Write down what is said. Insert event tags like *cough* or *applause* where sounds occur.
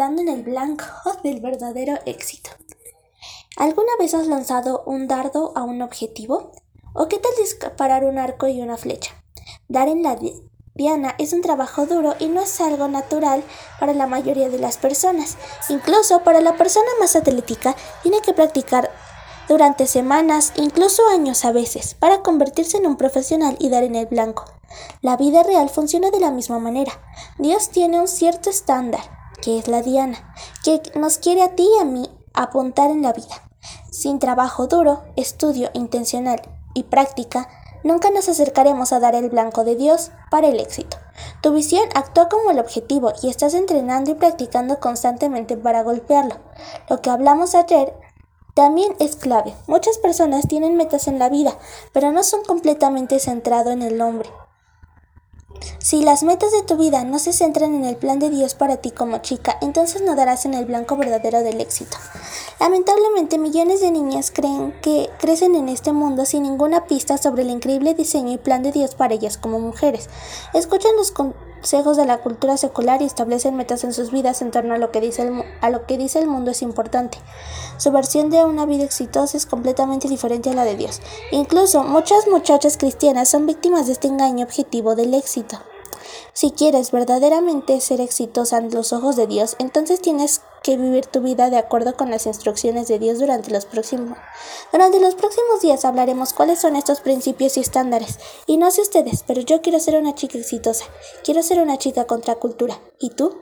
dando en el blanco *laughs* del verdadero éxito. ¿Alguna vez has lanzado un dardo a un objetivo? ¿O qué tal disparar un arco y una flecha? Dar en la diana es un trabajo duro y no es algo natural para la mayoría de las personas. Incluso para la persona más atlética tiene que practicar durante semanas, incluso años a veces, para convertirse en un profesional y dar en el blanco. La vida real funciona de la misma manera. Dios tiene un cierto estándar, que es la diana, que nos quiere a ti y a mí apuntar en la vida. Sin trabajo duro, estudio intencional y práctica, nunca nos acercaremos a dar el blanco de Dios para el éxito. Tu visión actúa como el objetivo y estás entrenando y practicando constantemente para golpearlo. Lo que hablamos ayer también es clave. Muchas personas tienen metas en la vida, pero no son completamente centrados en el hombre. Si las metas de tu vida no se centran en el plan de Dios para ti como chica, entonces no darás en el blanco verdadero del éxito. Lamentablemente, millones de niñas creen que crecen en este mundo sin ninguna pista sobre el increíble diseño y plan de Dios para ellas como mujeres. Escuchan los consejos de la cultura secular y establecen metas en sus vidas en torno a lo que dice el, a lo que dice el mundo es importante. Su versión de una vida exitosa es completamente diferente a la de Dios. Incluso muchas muchachas cristianas son víctimas de este engaño objetivo del éxito. Si quieres verdaderamente ser exitosa en los ojos de Dios, entonces tienes que vivir tu vida de acuerdo con las instrucciones de Dios durante los próximos. Durante los próximos días hablaremos cuáles son estos principios y estándares. Y no sé ustedes, pero yo quiero ser una chica exitosa. Quiero ser una chica contra cultura. ¿Y tú?